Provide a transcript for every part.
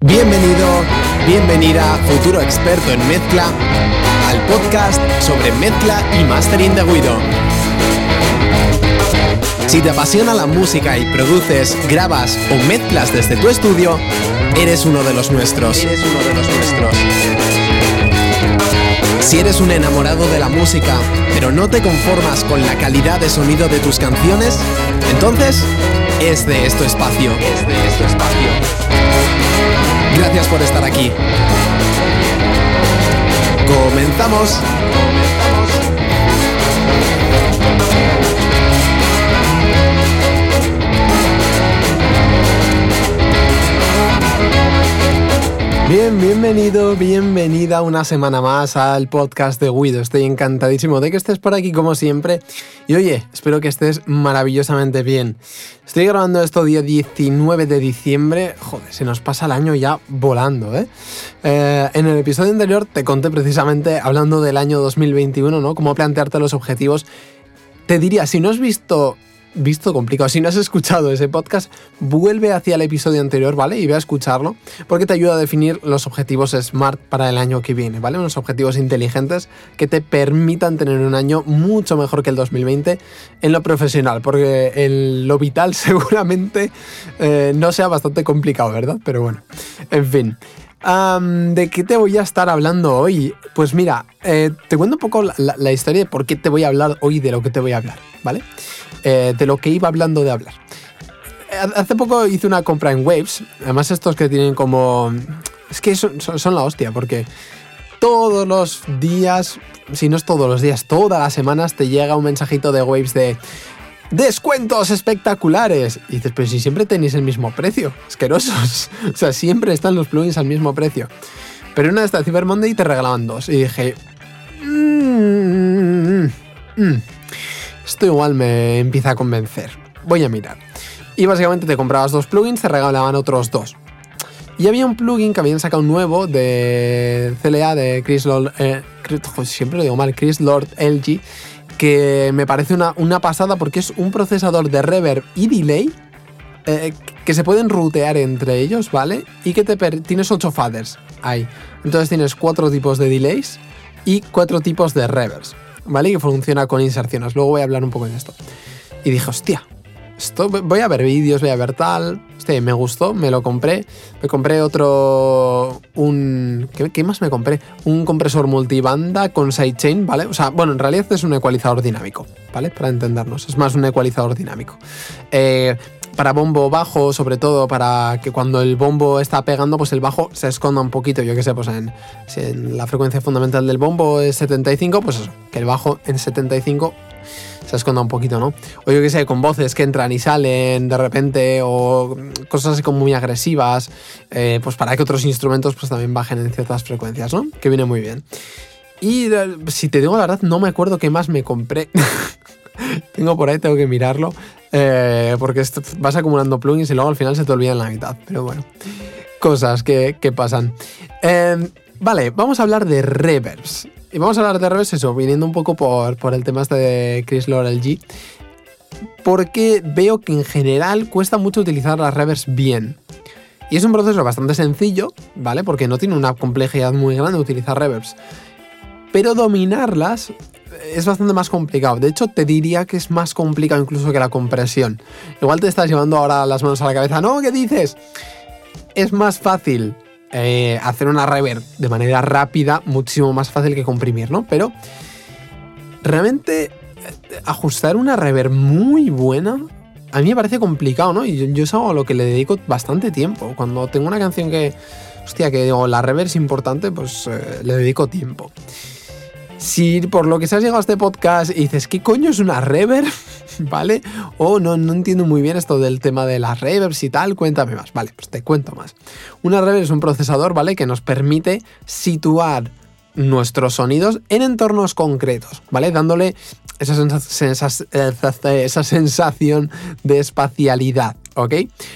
Bienvenido, bienvenida, futuro experto en mezcla, al podcast sobre mezcla y mastering de Guido. Si te apasiona la música y produces, grabas o mezclas desde tu estudio, eres uno de los nuestros. Eres uno de los nuestros. Si eres un enamorado de la música, pero no te conformas con la calidad de sonido de tus canciones, entonces es de esto espacio. Es de esto espacio. Gracias por estar aquí. Comenzamos. Bien, bienvenido, bienvenida una semana más al podcast de Guido. Estoy encantadísimo de que estés por aquí como siempre. Y oye, espero que estés maravillosamente bien. Estoy grabando esto día 19 de diciembre. Joder, se nos pasa el año ya volando, ¿eh? ¿eh? En el episodio anterior te conté precisamente, hablando del año 2021, ¿no? Cómo plantearte los objetivos. Te diría, si no has visto visto complicado. Si no has escuchado ese podcast, vuelve hacia el episodio anterior, ¿vale? Y ve a escucharlo, porque te ayuda a definir los objetivos SMART para el año que viene, ¿vale? Unos objetivos inteligentes que te permitan tener un año mucho mejor que el 2020 en lo profesional, porque en lo vital seguramente eh, no sea bastante complicado, ¿verdad? Pero bueno, en fin. ¿De qué te voy a estar hablando hoy? Pues mira, eh, te cuento un poco la, historia de por qué te voy a hablar hoy de lo que te voy a hablar, ¿vale? Eh, de lo que iba hablando de hablar. Hace poco hice una compra en Waves, además estos que tienen como... Es que son, la hostia, porque todos los días, si no es todos los días, todas las semanas te llega un mensajito de Waves de descuentos espectaculares. Y dices, pero si siempre tenéis el mismo precio, asquerosos. O sea, siempre están los plugins al mismo precio. Pero una de estas Cyber Monday te regalaban dos. Y dije, mmm, esto igual me empieza a convencer. Voy a mirar. Y básicamente te comprabas dos plugins, te regalaban otros dos. Y había un plugin que habían sacado nuevo de CLA de Chris Lord, eh, siempre lo digo mal, Chris Lord LG, que me parece una, una pasada porque es un procesador de reverb y delay eh, que se pueden rutear entre ellos, ¿vale? Y que te tienes 8 faders ahí. Entonces tienes cuatro tipos de delays y cuatro tipos de reverbs. ¿vale? Que funciona con inserciones. Luego voy a hablar un poco de esto. Y dije, hostia, esto voy a ver vídeos, voy a ver tal. Este me gustó, me lo compré. Me compré otro. Un. ¿qué, más me compré? Un compresor multibanda con sidechain, ¿vale? O sea, bueno, en realidad es un ecualizador dinámico, ¿vale? Para entendernos. Es más un ecualizador dinámico. Eh, para bombo bajo, sobre todo para que cuando el bombo está pegando, pues el bajo se esconda un poquito. Yo que sé, pues en, si en la frecuencia fundamental del bombo es 75, pues eso, que el bajo en 75 se esconda un poquito, ¿no? O yo que sé, con voces que entran y salen de repente, o cosas así como muy agresivas, eh, pues para que otros instrumentos pues también bajen en ciertas frecuencias, ¿no? Que viene muy bien. Y eh, si te digo la verdad, no me acuerdo qué más me compré. tengo por ahí, tengo que mirarlo. Eh, porque vas acumulando plugins y luego al final se te olvidan la mitad. Pero bueno, cosas que, pasan. Em, vale, vamos a hablar de reverbs. Y vamos a hablar de reverbs, eso, viniendo un poco por, por el tema este de Chris Lord LG. Porque veo que en general cuesta mucho utilizar las reverbs bien. Y es un proceso bastante sencillo, ¿vale? Porque no tiene una complejidad muy grande utilizar reverbs. Pero dominarlas es bastante más complicado. De hecho, te diría que es más complicado incluso que la compresión. Igual te estás llevando ahora las manos a la cabeza. No, ¿qué dices? Es más fácil eh, hacer una reverb de manera rápida, muchísimo más fácil que comprimir, ¿no? Pero realmente eh, ajustar una reverb muy buena a mí me parece complicado, ¿no? Y yo, es algo a lo que le dedico bastante tiempo. Cuando tengo una canción que, hostia, que digo, la reverb es importante, pues eh, le dedico tiempo. Si por lo que se has llegado a este podcast y dices, ¿qué coño es una reverb? ¿Vale? O no, no entiendo muy bien esto del tema de las reverbs y tal, cuéntame más. Vale, pues te cuento más. Una reverb es un procesador, ¿vale? Que nos permite situar nuestros sonidos en entornos concretos, ¿vale? Dándole esa, esa sensación de espacialidad, ¿ok?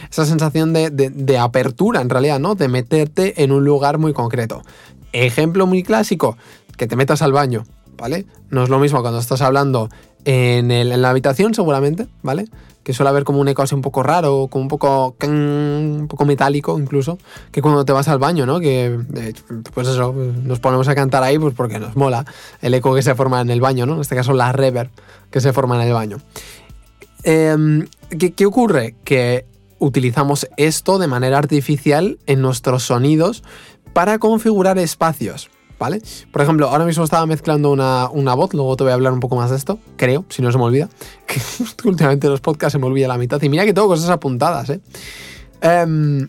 Esa sensación de, de, apertura, en realidad, ¿no? De meterte en un lugar muy concreto. Ejemplo muy clásico, que te metas al baño. ¿vale? No es lo mismo cuando estás hablando en, la habitación, seguramente, ¿vale? Que suele haber como un eco así un poco raro, como un poco, un poco metálico incluso, que cuando te vas al baño, ¿no? Que, pues eso, nos ponemos a cantar ahí pues porque nos mola el eco que se forma en el baño, ¿no? En este caso la reverb que se forma en el baño. Em, ¿qué, ¿Qué ocurre? Que utilizamos esto de manera artificial en nuestros sonidos para configurar espacios. ¿Vale? Por ejemplo, ahora mismo estaba mezclando una, voz, luego te voy a hablar un poco más de esto, creo, si no se me olvida, que últimamente los podcasts se me olvida la mitad, y mira que tengo cosas apuntadas, ¿eh? Em,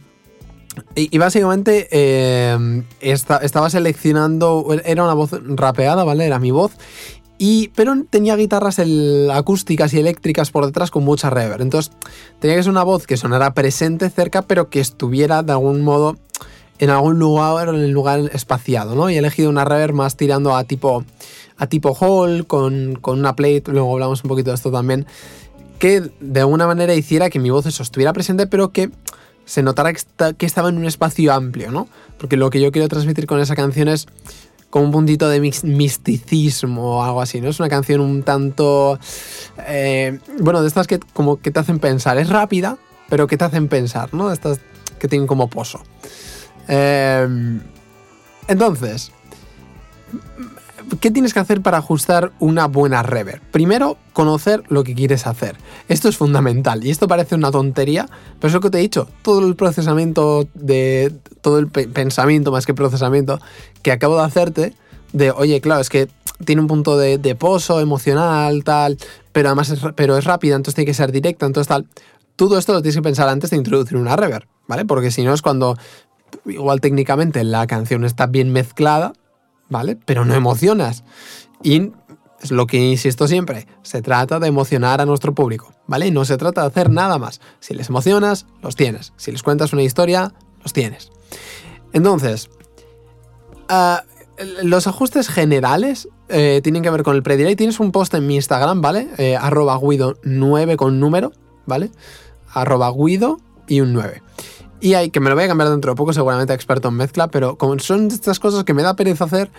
y, básicamente em, estaba seleccionando, era una voz rapeada, ¿vale? Era mi voz, y, pero tenía guitarras acústicas y eléctricas por detrás con mucha reverb. Entonces tenía que ser una voz que sonara presente cerca, pero que estuviera de algún modo en algún lugar, en el lugar espaciado, ¿no? Y he elegido una reverb más tirando a tipo, a tipo hall, con, una plate, luego hablamos un poquito de esto también, que de alguna manera hiciera que mi voz eso estuviera presente, pero que se notara que, estaba en un espacio amplio, ¿no? Porque lo que yo quiero transmitir con esa canción es como un puntito de misticismo o algo así, ¿no? Es una canción un tanto... Eh, bueno, de estas que como que te hacen pensar. Es rápida, pero que te hacen pensar, ¿no? De estas que tienen como pozo. Em, entonces, ¿qué tienes que hacer para ajustar una buena reverb? Primero, conocer lo que quieres hacer. Esto es fundamental y esto parece una tontería, pero es lo que te he dicho, todo el procesamiento de todo el pensamiento más que procesamiento que acabo de hacerte de, oye, claro, es que tiene un punto de, pozo emocional, tal, pero además pero es rápida, entonces tiene que ser directa, entonces tal. Todo esto lo tienes que pensar antes de introducir una reverb, ¿vale? Porque si no es cuando igual técnicamente la canción está bien mezclada, ¿vale? Pero no emocionas. Y es lo que insisto siempre, se trata de emocionar a nuestro público, ¿vale? No se trata de hacer nada más. Si les emocionas, los tienes. Si les cuentas una historia, los tienes. Entonces, ah, los ajustes generales eh, tienen que ver con el predelay. Tienes un post en mi Instagram, ¿vale? Eh, arroba guido 9 con número, ¿vale? Arroba guido y un 9. Y hay, que me lo voy a cambiar dentro de poco, seguramente experto en mezcla, pero como son estas cosas que me da pereza hacer,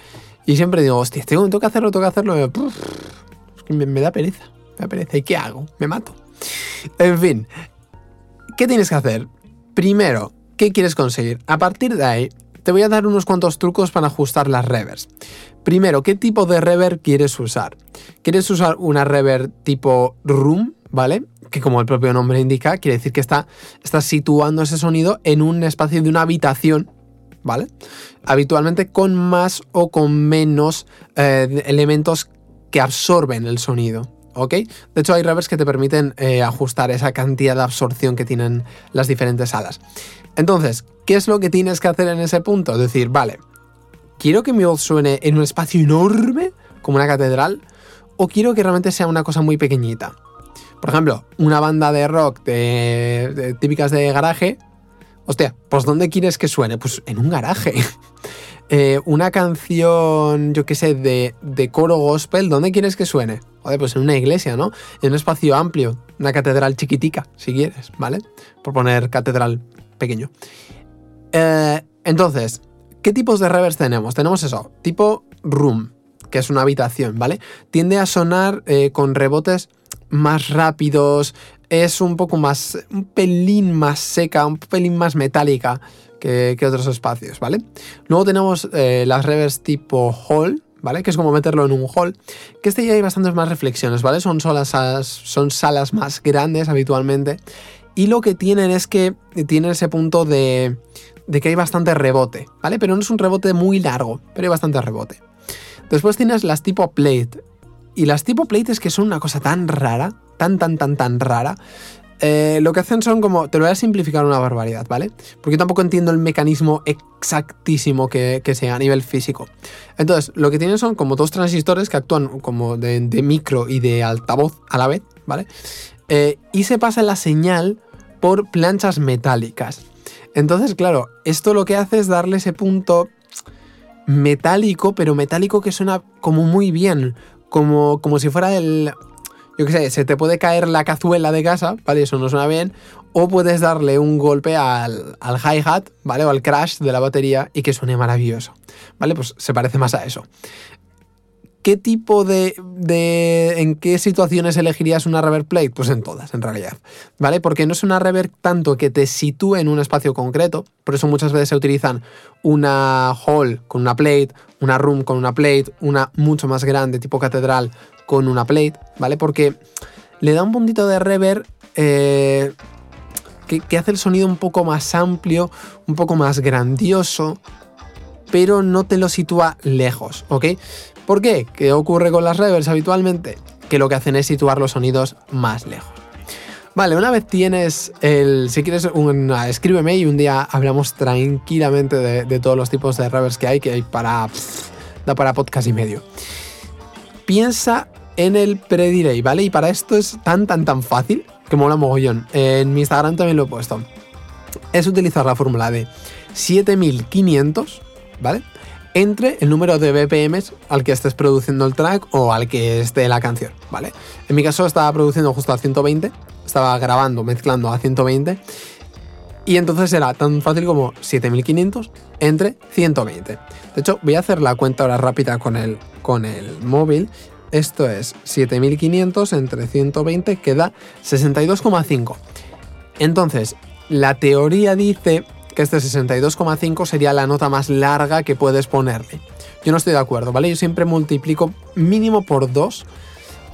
y siempre digo, hostia, tengo, que hacerlo, tengo que hacerlo, me, me, da pereza, me da pereza. ¿Y qué hago? Me mato. En fin, ¿qué tienes que hacer? Primero, ¿qué quieres conseguir? A partir de ahí, te voy a dar unos cuantos trucos para ajustar las revers. Primero, ¿qué tipo de reverb quieres usar? ¿Quieres usar una reverb tipo room, ¿vale? Que como el propio nombre indica, quiere decir que está, está situando ese sonido en un espacio de una habitación, ¿vale? Habitualmente con más o con menos eh, elementos que absorben el sonido. ¿Ok? De hecho, hay reverbs que te permiten eh, ajustar esa cantidad de absorción que tienen las diferentes salas. Entonces, ¿qué es lo que tienes que hacer en ese punto? Decir, vale, quiero que mi voz suene en un espacio enorme, como una catedral, o quiero que realmente sea una cosa muy pequeñita. Por ejemplo, una banda de rock de, típicas de garaje. Hostia, pues ¿dónde quieres que suene? Pues en un garaje. Eh, una canción, yo qué sé, de, de, coro gospel, ¿dónde quieres que suene? Joder, pues en una iglesia, ¿no? En un espacio amplio, una catedral chiquitica, si quieres, ¿vale? Por poner catedral pequeño. Eh, entonces, ¿qué tipos de reverbs tenemos? Tenemos eso, tipo room, que es una habitación, ¿vale? Tiende a sonar eh, con rebotes más rápidos, es un poco más, un pelín más seca, un pelín más metálica que, otros espacios, ¿vale? Luego tenemos eh, las reverbs tipo hall, ¿vale? Que es como meterlo en un hall, que este ya hay bastantes más reflexiones, ¿vale? Son, salas, son salas más grandes habitualmente y lo que tienen es que tienen ese punto de, de que hay bastante rebote, ¿vale? Pero no es un rebote muy largo, pero hay bastante rebote. Después tienes las tipo plate. Y las tipo plates que son una cosa tan rara, tan, tan, tan, tan rara, eh, lo que hacen son como, te lo voy a simplificar una barbaridad, ¿vale? Porque yo tampoco entiendo el mecanismo exactísimo que, sea a nivel físico. Entonces, lo que tienen son como dos transistores que actúan como de, micro y de altavoz a la vez, ¿vale? Eh, y se pasa la señal por planchas metálicas. Entonces, claro, esto lo que hace es darle ese punto metálico, pero metálico que suena como muy bien, como, como si fuera el... Yo qué sé, se te puede caer la cazuela de casa, ¿vale? Eso no suena bien. O puedes darle un golpe al, al hi-hat, ¿vale? O al crash de la batería y que suene maravilloso, ¿vale? Pues se parece más a eso. ¿Qué tipo de, de, ¿En qué situaciones elegirías una reverb plate? Pues en todas, en realidad. ¿Vale? Porque no es una reverb tanto que te sitúe en un espacio concreto. Por eso muchas veces se utilizan una hall con una plate, una room con una plate, una mucho más grande, tipo catedral, con una plate. ¿Vale? Porque le da un puntito de reverb. Eh, que, que hace el sonido un poco más amplio, un poco más grandioso, pero no te lo sitúa lejos, ¿ok? ¿Por qué? ¿Qué ocurre con las reverbs habitualmente? Que lo que hacen es situar los sonidos más lejos. Vale, una vez tienes el. Si quieres, escríbeme y un día hablamos tranquilamente de, todos los tipos de reverbs que hay, que hay para. da para podcast y medio. Piensa en el pre-delay, ¿vale? Y para esto es tan, tan, tan fácil que mola mogollón. En mi Instagram también lo he puesto. Es utilizar la fórmula de 7500, ¿vale? Entre el número de BPMs al que estés produciendo el track o al que esté la canción, ¿vale? En mi caso estaba produciendo justo a 120, estaba grabando, mezclando a 120 y entonces era tan fácil como 7500 entre 120. De hecho, voy a hacer la cuenta ahora rápida con el, con el móvil. Esto es 7500 entre 120 queda 62,5. Entonces, la teoría dice que este 62,5 sería la nota más larga que puedes ponerle. Yo no estoy de acuerdo, ¿vale? Yo siempre multiplico mínimo por 2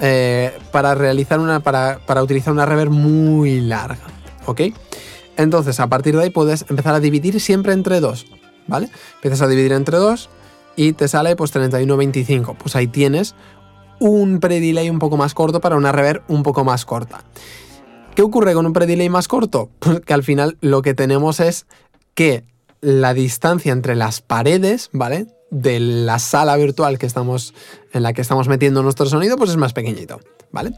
eh, para realizar una. Para, para utilizar una reverb muy larga. ¿Ok? Entonces, a partir de ahí puedes empezar a dividir siempre entre 2. ¿Vale? Empiezas a dividir entre 2 y te sale pues 31,25. Pues ahí tienes un pre-delay un poco más corto para una reverb un poco más corta. ¿Qué ocurre con un pre-delay más corto? Pues que al final lo que tenemos es que la distancia entre las paredes, ¿vale? De la sala virtual que estamos, en la que estamos metiendo nuestro sonido, pues es más pequeñito, ¿vale?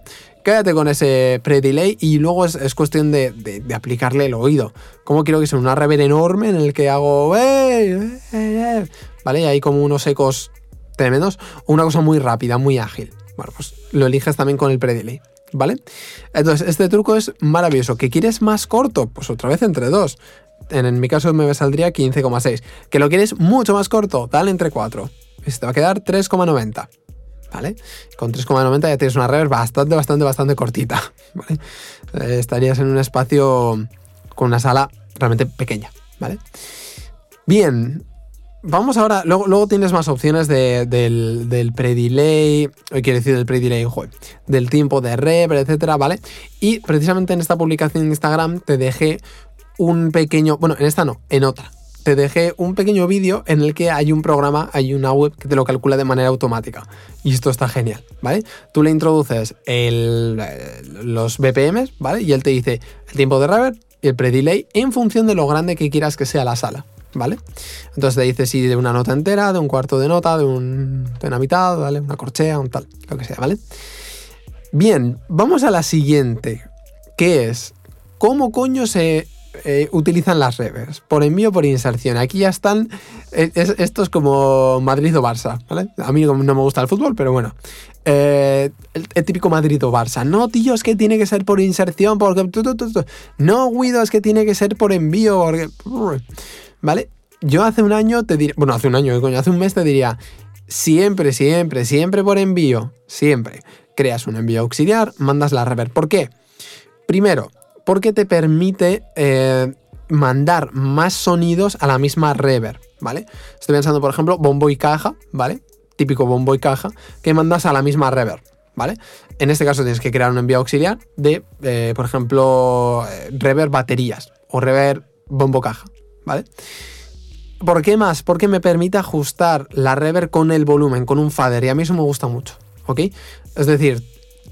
Quédate con ese pre-delay y luego es, cuestión de, aplicarle el oído. ¿Cómo quiero que sea una reverb enorme en el que hago... ¿Vale? Y hay como unos ecos tremendos. Una cosa muy rápida, muy ágil. Bueno, pues lo eliges también con el pre-delay. ¿Vale? Entonces, este truco es maravilloso. ¿Que quieres más corto? Pues otra vez entre dos en mi caso me saldría 15,6. Que lo quieres mucho más corto, dale entre 4. Y te va a quedar 3,90. ¿Vale? Con 3,90 ya tienes una reverb bastante, bastante, bastante cortita. ¿Vale? Eh, estarías en un espacio con una sala realmente pequeña. ¿Vale? Bien. Vamos ahora, luego, tienes más opciones del, del pre-delay, quiero decir del pre-delay, del tiempo de reverb, etcétera, ¿vale? Y precisamente en esta publicación de Instagram te dejé un pequeño, bueno, en esta no, en otra. Te dejé un pequeño vídeo en el que hay un programa, hay una web que te lo calcula de manera automática. Y esto está genial, ¿vale? Tú le introduces eh, los BPMs, ¿vale? Y él te dice el tiempo de reverb y el pre-delay en función de lo grande que quieras que sea la sala, ¿vale? Entonces te dice si de una nota entera, de un cuarto de nota, de, un, de una mitad, ¿vale? Una corchea, un tal, lo que sea, ¿vale? Bien, vamos a la siguiente, que es cómo coño se eh, utilizan las reverbs, por envío por inserción. Aquí ya están, eh, esto es como Madrid o Barça, ¿vale? A mí no me gusta el fútbol, pero bueno. Eh, el, típico Madrid o Barça. No, tío, es que tiene que ser por inserción, porque... No, Guido, es que tiene que ser por envío, porque... ¿Vale? Yo hace un año te diría... Bueno, hace un año, coño, hace un mes te diría... Siempre, siempre, siempre por envío. Siempre. Creas un envío auxiliar, mandas la reverb. ¿Por qué? Primero, porque te permite eh, mandar más sonidos a la misma reverb, ¿vale? Estoy pensando, por ejemplo, bombo y caja, ¿vale? Típico bombo y caja, que mandas a la misma reverb, ¿vale? En este caso tienes que crear un envío auxiliar de, eh, por ejemplo, eh, reverb baterías o reverb bombo caja, ¿vale? ¿Por qué más? Porque me permite ajustar la reverb con el volumen, con un fader, y a mí eso me gusta mucho, ¿ok? Es decir,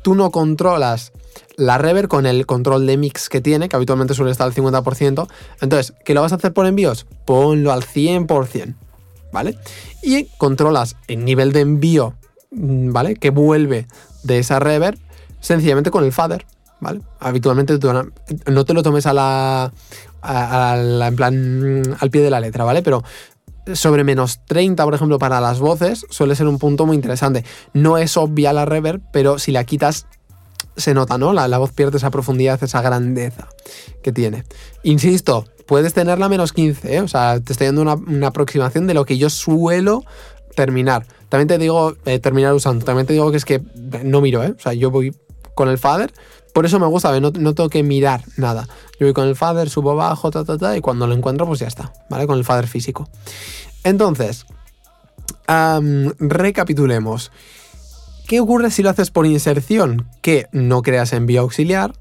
tú no controlas la reverb con el control de mix que tiene, que habitualmente suele estar al 50%. Entonces, ¿qué lo vas a hacer por envíos? Ponlo al 100%, ¿vale? Y controlas el nivel de envío, mm, ¿vale? Que vuelve de esa reverb sencillamente con el fader, ¿vale? Habitualmente no te lo tomes a la, en plan al pie de la letra, ¿vale? Pero sobre menos 30, por ejemplo, para las voces, suele ser un punto muy interesante. No es obvia la reverb, pero si la quitas se nota, ¿no? La, voz pierde esa profundidad, esa grandeza que tiene. Insisto, puedes tenerla menos 15, ¿eh? o sea, te estoy dando una, aproximación de lo que yo suelo terminar. También te digo, eh, terminar usando. También te digo que es que no miro, ¿eh? O sea, yo voy con el fader. Por eso me gusta, no, no tengo que mirar nada. Yo voy con el fader, subo bajo, ta, ta, ta, y cuando lo encuentro, pues ya está, ¿vale? Con el fader físico. Entonces, recapitulemos. ¿Qué ocurre si lo haces por inserción? Que no creas envío auxiliar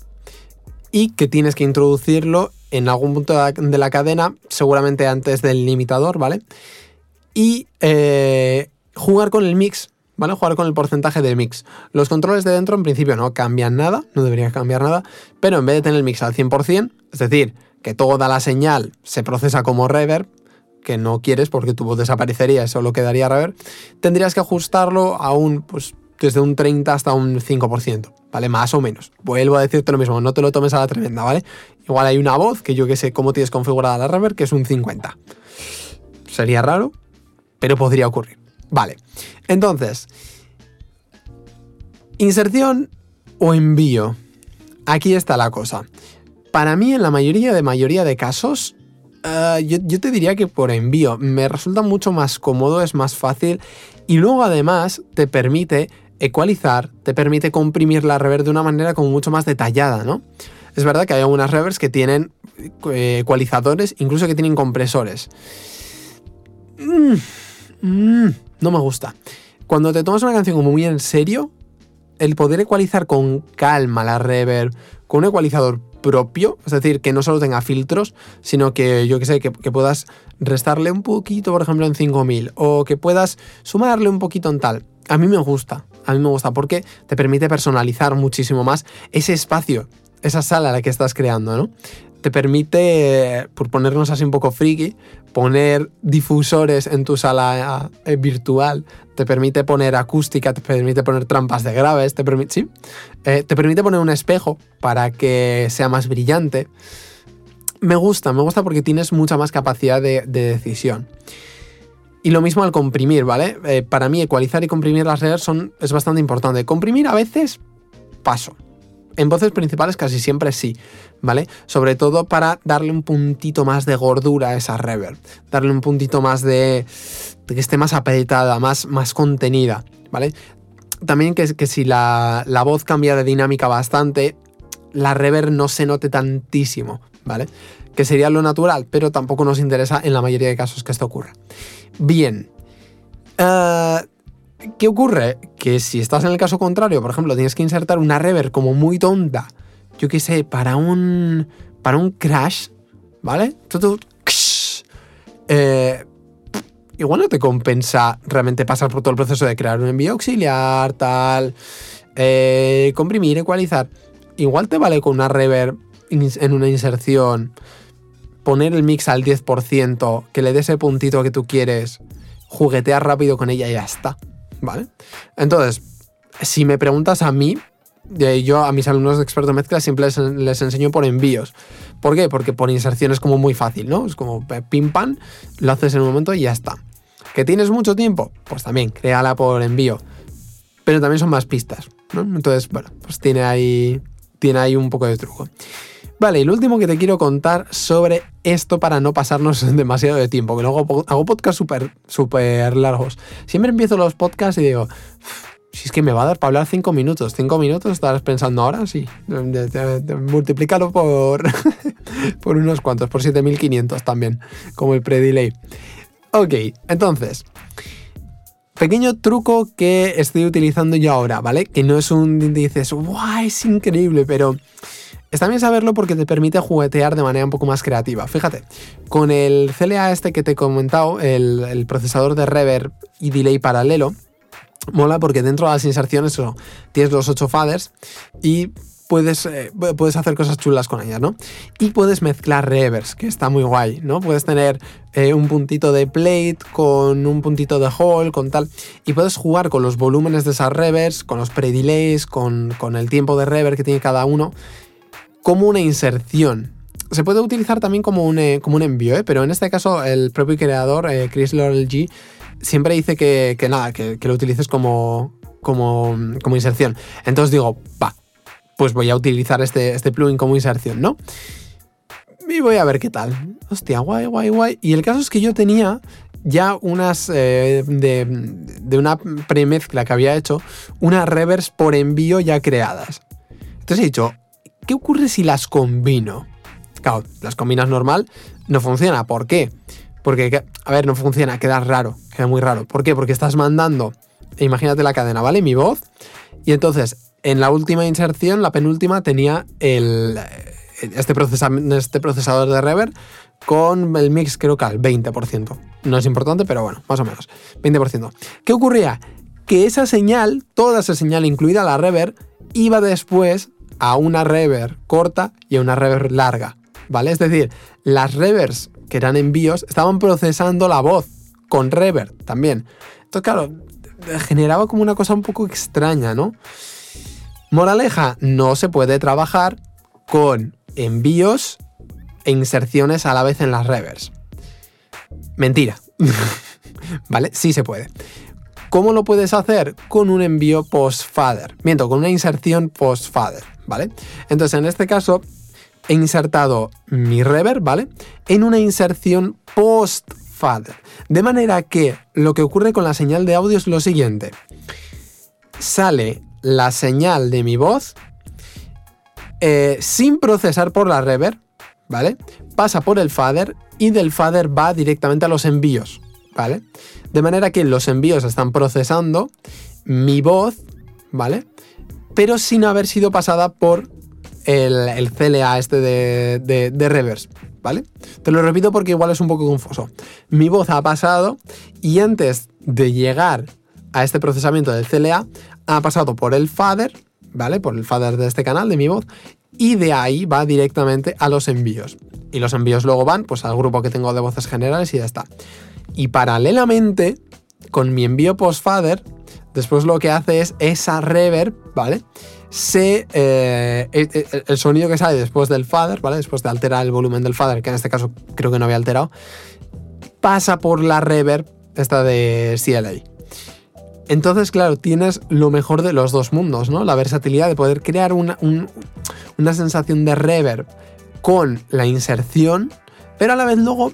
y que tienes que introducirlo en algún punto de la cadena, seguramente antes del limitador, ¿vale? Y eh, jugar con el mix, ¿vale? Jugar con el porcentaje de mix. Los controles de dentro en principio no cambian nada, no deberían cambiar nada, pero en vez de tener el mix al 100%, es decir, que toda la señal se procesa como reverb, que no quieres porque tu voz desaparecería y solo quedaría reverb, tendrías que ajustarlo a un, pues, desde un 30 hasta un 5%, ¿vale? Más o menos. Vuelvo a decirte lo mismo, no te lo tomes a la tremenda, ¿vale? Igual hay una voz que yo que sé cómo tienes configurada la reverb, que es un 50. Sería raro, pero podría ocurrir. Vale. Entonces, inserción o envío. Aquí está la cosa. Para mí, en la mayoría de mayoría de casos, eh, yo, te diría que por envío me resulta mucho más cómodo, es más fácil y luego además te permite ecualizar, te permite comprimir la reverb de una manera como mucho más detallada, ¿no? Es verdad que hay algunas reverbs que tienen eh, ecualizadores, incluso que tienen compresores. Mm, mm, no me gusta. Cuando te tomas una canción como muy en serio, el poder ecualizar con calma la reverb, con un ecualizador propio, es decir, que no solo tenga filtros, sino que yo que sé, que, puedas restarle un poquito, por ejemplo, en 5000, o que puedas sumarle un poquito en tal. A mí me gusta, a mí me gusta porque te permite personalizar muchísimo más ese espacio, esa sala la que estás creando, ¿no? Te permite, por ponernos así un poco friki, poner difusores en tu sala eh, virtual, te permite poner acústica, te permite poner trampas de graves, te permite, ¿sí? Eh, te permite poner un espejo para que sea más brillante. Me gusta, me gusta porque tienes mucha más capacidad de, decisión. Y lo mismo al comprimir, ¿vale? Eh, para mí ecualizar y comprimir las redes son, es bastante importante. Comprimir a veces paso. En voces principales casi siempre sí, ¿vale? Sobre todo para darle un puntito más de gordura a esa reverb, darle un puntito más de, que esté más apretada, más, más contenida, ¿vale? También que, que si la, la voz cambia de dinámica bastante, la reverb no se note tantísimo, ¿vale? Que sería lo natural, pero tampoco nos interesa en la mayoría de casos que esto ocurra. Bien. Uh, ¿Qué ocurre? Que si estás en el caso contrario, por ejemplo, tienes que insertar una reverb como muy tonta, yo qué sé, para un, para un crash, ¿vale? Eh, igual no te compensa realmente pasar por todo el proceso de crear un envío auxiliar, tal, eh, comprimir, ecualizar. Igual te vale con una reverb en una inserción, poner el mix al 10%, que le dé ese puntito que tú quieres, juguetear rápido con ella y ya está. ¿vale? Entonces, si me preguntas a mí, yo a mis alumnos de experto en mezcla siempre les, enseño por envíos. ¿Por qué? Porque por inserción es como muy fácil, ¿no? Es como pim pam, lo haces en un momento y ya está. ¿Que tienes mucho tiempo? Pues también, créala por envío. Pero también son más pistas, ¿no? Entonces, bueno, pues tiene ahí, tiene ahí un poco de truco. Vale, y lo último que te quiero contar sobre esto para no pasarnos demasiado de tiempo, que luego hago podcasts súper súper largos. Siempre empiezo los podcasts y digo, si es que me va a dar para hablar cinco minutos, cinco minutos estarás pensando ahora, sí, multiplícalo por, por unos cuantos, por 7500 también, como el pre-delay. Ok, entonces, pequeño truco que estoy utilizando yo ahora, ¿vale? Que no es un, dices, ¡guau! Es increíble, pero Está bien saberlo porque te permite juguetear de manera un poco más creativa. Fíjate, con el CLA este que te he comentado, el, procesador de reverb y delay paralelo, mola porque dentro de las inserciones tienes los 8 faders y puedes, eh, puedes hacer cosas chulas con ellas, ¿no? Y puedes mezclar reverbs, que está muy guay, ¿no? Puedes tener eh, un puntito de plate con un puntito de hall, con tal. Y puedes jugar con los volúmenes de esas reverbs, con los pre-delays, con, con el tiempo de reverb que tiene cada uno como una inserción. Se puede utilizar también como un, eh, como un envío, ¿eh? pero en este caso el propio creador, eh, Chris Laurel G, siempre dice que, nada, que, lo utilices como, como, como inserción. Entonces digo, va, pues voy a utilizar este, este plugin como inserción, ¿no? y voy a ver qué tal. Hostia, guay, guay, guay. Y el caso es que yo tenía ya unas eh, de, de, una premezcla que había hecho, unas reverbs por envío ya creadas. Entonces he dicho, ¿qué ocurre si las combino? Claro, las combinas normal, no funciona. ¿Por qué? Porque, a ver, no funciona, queda raro, queda muy raro. ¿Por qué? Porque estás mandando, imagínate la cadena, ¿vale? Mi voz. Y entonces, en la última inserción, la penúltima, tenía el, este, este procesador de reverb con el mix creo que al 20%. No es importante, pero bueno, más o menos. 20%. ¿Qué ocurría? Que esa señal, toda esa señal, incluida la reverb, iba después a una reverb corta y a una reverb larga. ¿Vale? Es decir, las reverbs que eran envíos, estaban procesando la voz con reverb también. Entonces, claro, generaba como una cosa un poco extraña, ¿no? Moraleja, no se puede trabajar con envíos e inserciones a la vez en las reverbs. Mentira. ¿Vale? Sí se puede. ¿Cómo lo puedes hacer? Con un envío post-fader. Miento, con una inserción post-fader, ¿vale? Entonces, en este caso, he insertado mi reverb, ¿vale? En una inserción post-fader. De manera que lo que ocurre con la señal de audio es lo siguiente. Sale la señal de mi voz eh, sin procesar por la reverb, ¿vale? Pasa por el fader y del fader va directamente a los envíos, ¿vale? De manera que los envíos están procesando mi voz, ¿vale? Pero sin haber sido pasada por el, CLA este de, de, reverse, ¿vale? Te lo repito porque igual es un poco confuso. Mi voz ha pasado y antes de llegar a este procesamiento del CLA, ha pasado por el fader, ¿vale? Por el fader de este canal, de mi voz, y de ahí va directamente a los envíos. Y los envíos luego van pues al grupo que tengo de voces generales y ya está. Y paralelamente, con mi envío post-fader, después lo que hace es esa reverb, ¿vale? se, eh, el, sonido que sale después del fader, ¿vale? Después de alterar el volumen del fader, que en este caso creo que no había alterado, pasa por la reverb esta de CLA. Entonces, claro, tienes lo mejor de los dos mundos, ¿no? La versatilidad de poder crear una, una sensación de reverb con la inserción, pero a la vez luego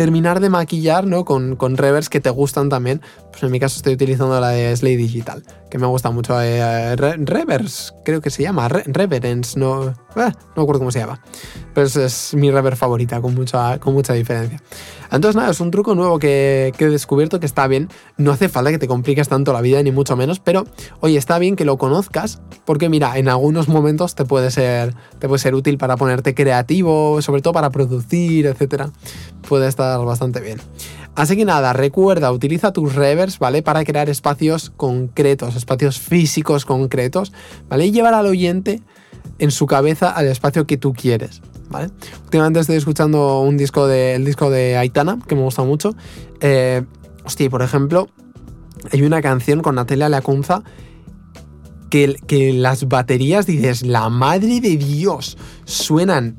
terminar de maquillar, ¿no? Con, con reverbs que te gustan también. Pues en mi caso estoy utilizando la de Slay Digital, que me gusta mucho. Eh, reverse, creo que se llama. reverence, no, eh, no me acuerdo cómo se llama. Pero es, mi reverb favorita, con mucha, con mucha diferencia. Entonces, nada, es un truco nuevo que, he descubierto que está bien. No hace falta que te compliques tanto la vida, ni mucho menos, pero oye, está bien que lo conozcas, porque mira, en algunos momentos te puede ser, te puede ser útil para ponerte creativo, sobre todo para producir, etcétera. Puede estar bastante bien. Así que nada, recuerda, utiliza tus reverbs, ¿vale? Para crear espacios concretos, espacios físicos concretos, ¿vale? Y llevar al oyente en su cabeza al espacio que tú quieres. Últimamente estoy escuchando un disco de, el disco de Aitana, que me gusta mucho. Eh, hostia, por ejemplo, hay una canción con Natalia Lacunza que, que las baterías, dices, la madre de Dios, suenan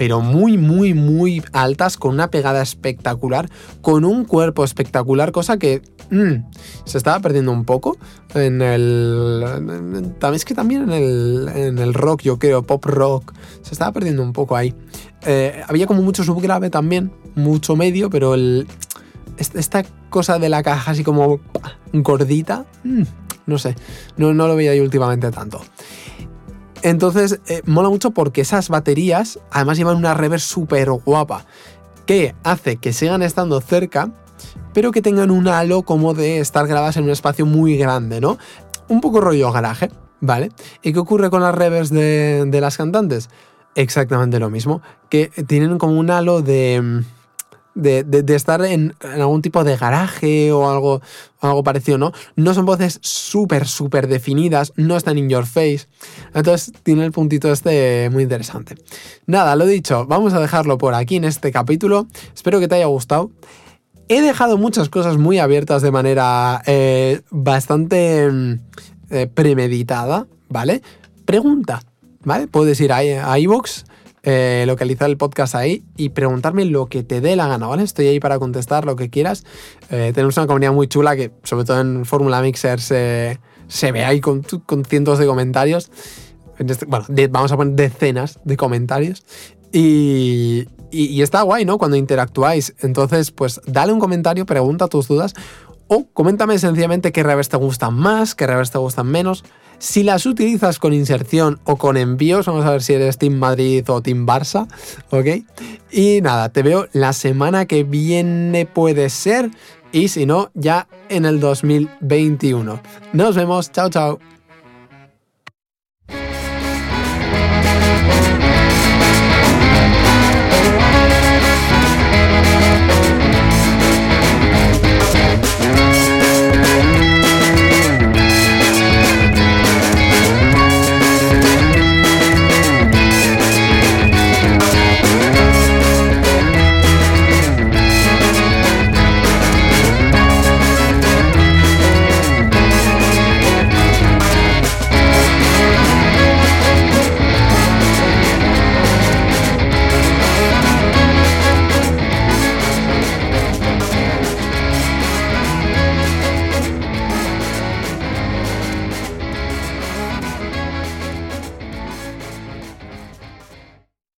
pero muy, muy, muy altas, con una pegada espectacular, con un cuerpo espectacular, cosa que mm, se estaba perdiendo un poco en el... También es que también en el, en el rock, yo creo, pop rock, se estaba perdiendo un poco ahí. Eh, había como mucho subgrave también, mucho medio, pero el, esta cosa de la caja así como gordita, mm, no sé, no, no lo veía yo últimamente tanto. Entonces, eh, mola mucho porque esas baterías además llevan una reverb súper guapa que hace que sigan estando cerca, pero que tengan un halo como de estar grabadas en un espacio muy grande, ¿no? Un poco rollo garaje, ¿vale? ¿Y qué ocurre con las reverbs de, de las cantantes? Exactamente lo mismo, que tienen como un halo de de, estar en, algún tipo de garaje o algo, algo parecido, ¿no? No son voces súper, súper definidas, no están in your face. Entonces tiene el puntito este muy interesante. Nada, lo dicho, vamos a dejarlo por aquí en este capítulo. Espero que te haya gustado. He dejado muchas cosas muy abiertas de manera eh, bastante eh, premeditada, ¿vale? Pregunta, ¿vale? Puedes ir a, a eh, localizar el podcast ahí y preguntarme lo que te dé la gana, ¿vale? Estoy ahí para contestar lo que quieras. Eh, tenemos una comunidad muy chula que, sobre todo en Fórmula Mixer, se, ve ahí con, cientos de comentarios. Bueno, vamos a poner decenas de comentarios. Y, y, está guay, ¿no? Cuando interactuáis. Entonces, pues dale un comentario, pregunta tus dudas o coméntame sencillamente qué revés te gustan más, qué revés te gustan menos. Si las utilizas con inserción o con envíos, vamos a ver si eres Team Madrid o Team Barça, ¿ok? Y nada, te veo la semana que viene puede ser y si no, ya en el 2021. Nos vemos, chao chao.